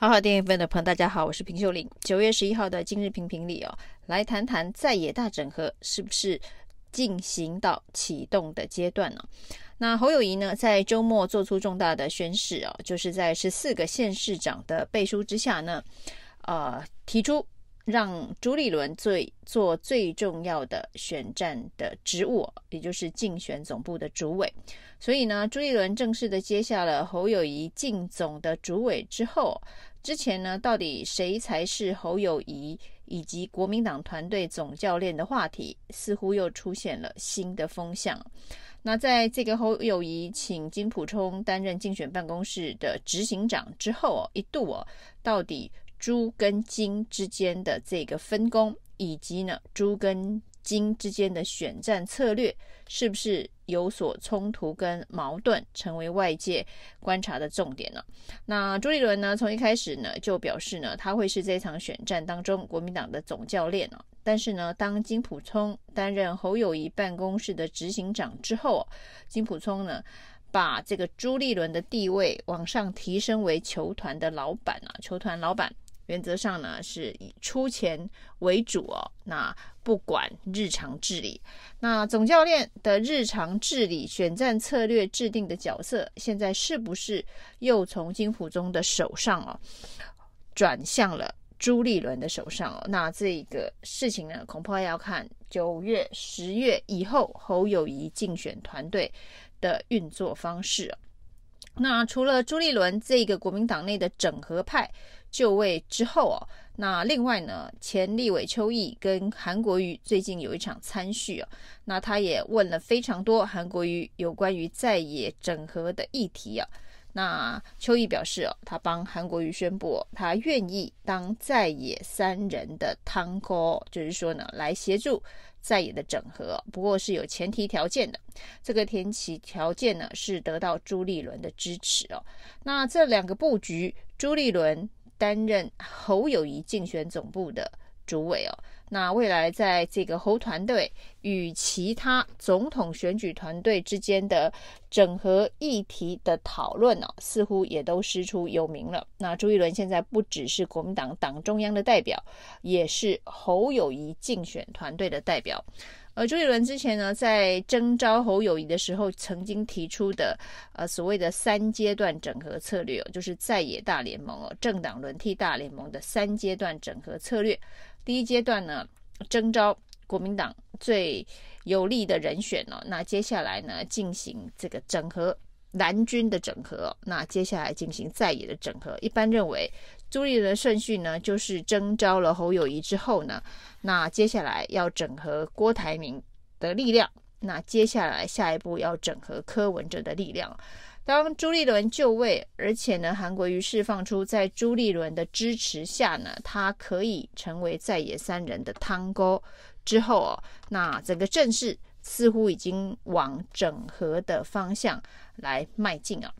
好好电影分的朋友，大家好，我是平秀玲。九月十一号的今日评评里哦，来谈谈在野大整合是不是进行到启动的阶段呢？那侯友宜呢，在周末做出重大的宣示哦，就是在十四个县市长的背书之下呢，呃，提出让朱立伦最做最重要的选战的职务，也就是竞选总部的主委。所以呢，朱立伦正式的接下了侯友宜竞总的主委之后。之前呢，到底谁才是侯友谊以及国民党团队总教练的话题，似乎又出现了新的风向。那在这个侯友谊请金溥聪担任竞选办公室的执行长之后哦，一度哦，到底朱跟金之间的这个分工，以及呢朱跟金之间的选战策略，是不是有所冲突跟矛盾，成为外界观察的重点了？那朱立伦呢，从一开始呢就表示呢，他会是这场选战当中国民党的总教练呢。但是呢，当金溥聪担任侯友宜办公室的执行长之后，金溥聪呢把这个朱立伦的地位往上提升为球团的老板啊，球团老板。原则上呢，是以出钱为主哦，那不管日常治理。那总教练的日常治理、选战策略制定的角色，现在是不是又从金溥中的手上哦，转向了朱立伦的手上哦？那这个事情呢，恐怕要看九月、十月以后侯友宜竞选团队的运作方式。那除了朱立伦这个国民党内的整合派就位之后哦，那另外呢，前立委邱毅跟韩国瑜最近有一场参叙哦，那他也问了非常多韩国瑜有关于在野整合的议题啊。那邱毅表示哦，他帮韩国瑜宣布，他愿意当在野三人的汤哥，就是说呢，来协助在野的整合，不过是有前提条件的。这个前提条件呢，是得到朱立伦的支持哦。那这两个布局，朱立伦。担任侯友宜竞选总部的主委哦，那未来在这个侯团队与其他总统选举团队之间的整合议题的讨论哦，似乎也都师出有名了。那朱一伦现在不只是国民党党中央的代表，也是侯友宜竞选团队的代表。呃朱立伦之前呢，在征召侯友谊的时候，曾经提出的呃所谓的三阶段整合策略哦，就是在野大联盟哦，政党轮替大联盟的三阶段整合策略。第一阶段呢，征召国民党最有利的人选哦，那接下来呢，进行这个整合蓝军的整合，那接下来进行在野的整合。一般认为。朱立伦的顺序呢，就是征召了侯友宜之后呢，那接下来要整合郭台铭的力量，那接下来下一步要整合柯文哲的力量。当朱立伦就位，而且呢，韩国瑜释放出在朱立伦的支持下呢，他可以成为在野三人的汤沟之后哦，那整个阵势似乎已经往整合的方向来迈进啊。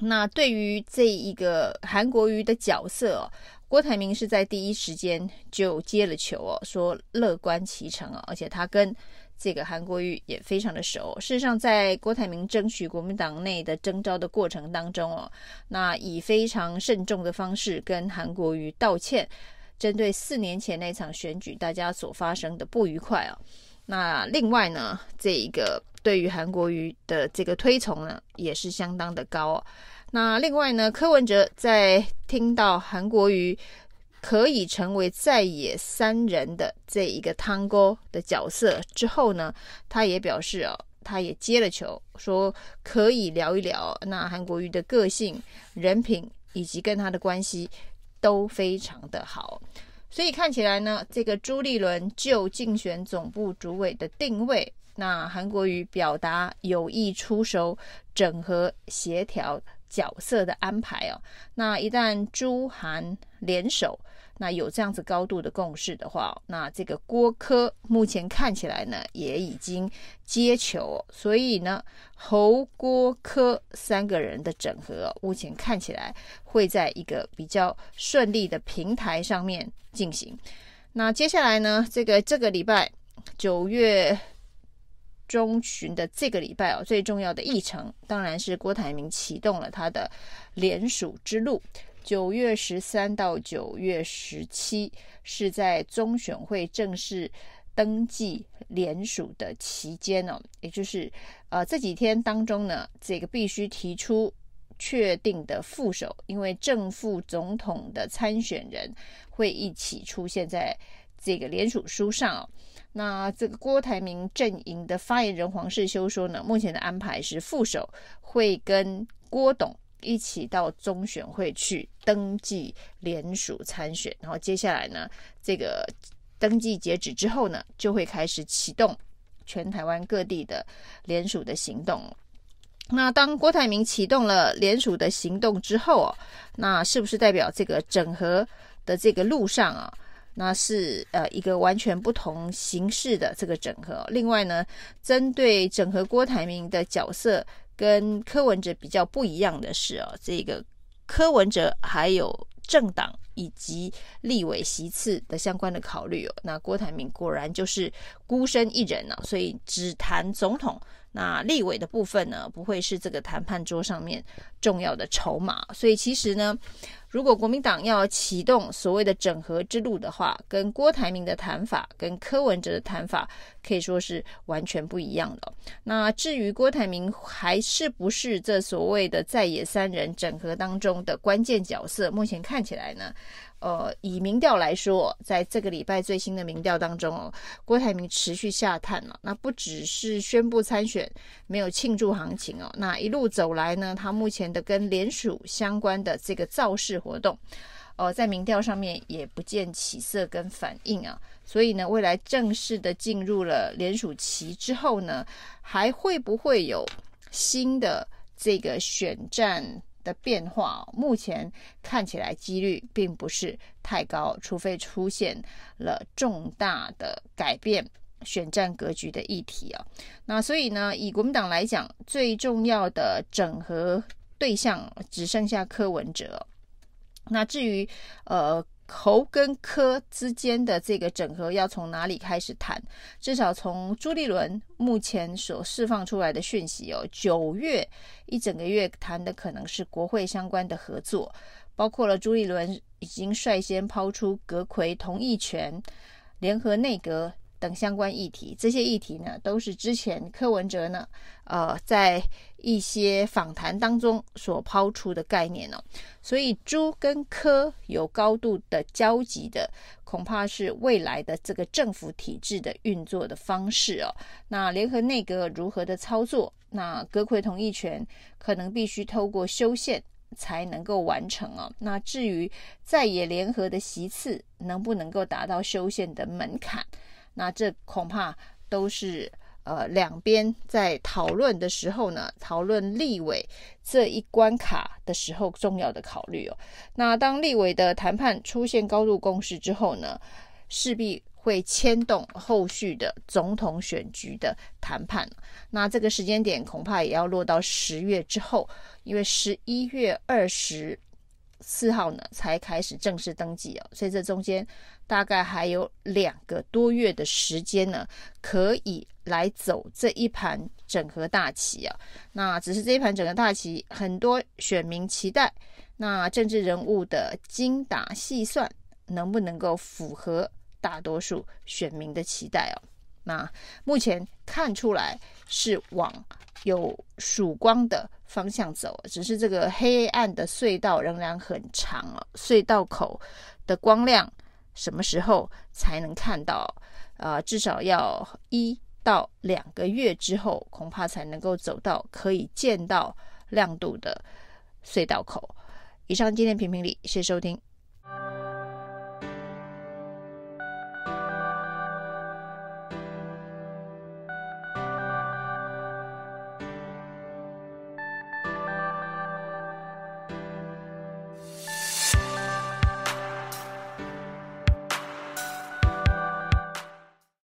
那对于这一个韩国瑜的角色哦，郭台铭是在第一时间就接了球哦，说乐观其成哦，而且他跟这个韩国瑜也非常的熟。事实上，在郭台铭争取国民党内的征召的过程当中哦，那以非常慎重的方式跟韩国瑜道歉，针对四年前那场选举大家所发生的不愉快哦。那另外呢，这一个。对于韩国瑜的这个推崇呢，也是相当的高哦。那另外呢，柯文哲在听到韩国瑜可以成为在野三人的这一个汤锅的角色之后呢，他也表示哦，他也接了球，说可以聊一聊。那韩国瑜的个性、人品以及跟他的关系都非常的好，所以看起来呢，这个朱立伦就竞选总部主委的定位。那韩国瑜表达有意出手整合协调角色的安排哦。那一旦朱韩联手，那有这样子高度的共识的话，那这个郭科目前看起来呢也已经接球，所以呢侯郭科三个人的整合，目前看起来会在一个比较顺利的平台上面进行。那接下来呢，这个这个礼拜九月。中旬的这个礼拜哦，最重要的议程当然是郭台铭启动了他的联署之路。九月十三到九月十七是在中选会正式登记联署的期间呢，也就是呃这几天当中呢，这个必须提出确定的副手，因为正副总统的参选人会一起出现在这个联署书上哦。那这个郭台铭阵营的发言人黄世修说呢，目前的安排是副手会跟郭董一起到中选会去登记联署参选，然后接下来呢，这个登记截止之后呢，就会开始启动全台湾各地的联署的行动。那当郭台铭启动了联署的行动之后哦，那是不是代表这个整合的这个路上啊？那是呃一个完全不同形式的这个整合。另外呢，针对整合郭台铭的角色跟柯文哲比较不一样的是哦，这个柯文哲还有政党以及立委席次的相关的考虑哦。那郭台铭果然就是孤身一人啊，所以只谈总统。那立委的部分呢，不会是这个谈判桌上面重要的筹码。所以其实呢。如果国民党要启动所谓的整合之路的话，跟郭台铭的谈法，跟柯文哲的谈法可以说是完全不一样的。那至于郭台铭还是不是这所谓的在野三人整合当中的关键角色，目前看起来呢？呃，以民调来说，在这个礼拜最新的民调当中哦，郭台铭持续下探了。那不只是宣布参选，没有庆祝行情哦。那一路走来呢，他目前的跟联署相关的这个造势活动，呃，在民调上面也不见起色跟反应啊。所以呢，未来正式的进入了联署期之后呢，还会不会有新的这个选战？的变化，目前看起来几率并不是太高，除非出现了重大的改变选战格局的议题啊。那所以呢，以国民党来讲，最重要的整合对象只剩下柯文哲。那至于呃。侯跟科之间的这个整合要从哪里开始谈？至少从朱立伦目前所释放出来的讯息哦，九月一整个月谈的可能是国会相关的合作，包括了朱立伦已经率先抛出阁魁同意权、联合内阁。等相关议题，这些议题呢，都是之前柯文哲呢，呃，在一些访谈当中所抛出的概念哦。所以朱跟柯有高度的交集的，恐怕是未来的这个政府体制的运作的方式哦。那联合内阁如何的操作？那阁揆同意权可能必须透过修宪才能够完成哦。那至于在野联合的席次能不能够达到修宪的门槛？那这恐怕都是呃两边在讨论的时候呢，讨论立委这一关卡的时候重要的考虑哦。那当立委的谈判出现高度共识之后呢，势必会牵动后续的总统选举的谈判。那这个时间点恐怕也要落到十月之后，因为十一月二十四号呢才开始正式登记哦，所以这中间大概还有两个多月的时间呢，可以来走这一盘整合大棋啊。那只是这一盘整合大棋，很多选民期待，那政治人物的精打细算能不能够符合大多数选民的期待哦？那目前看出来是往有曙光的方向走，只是这个黑暗的隧道仍然很长哦。隧道口的光亮什么时候才能看到？呃，至少要一到两个月之后，恐怕才能够走到可以见到亮度的隧道口。以上今天评评理，谢谢收听。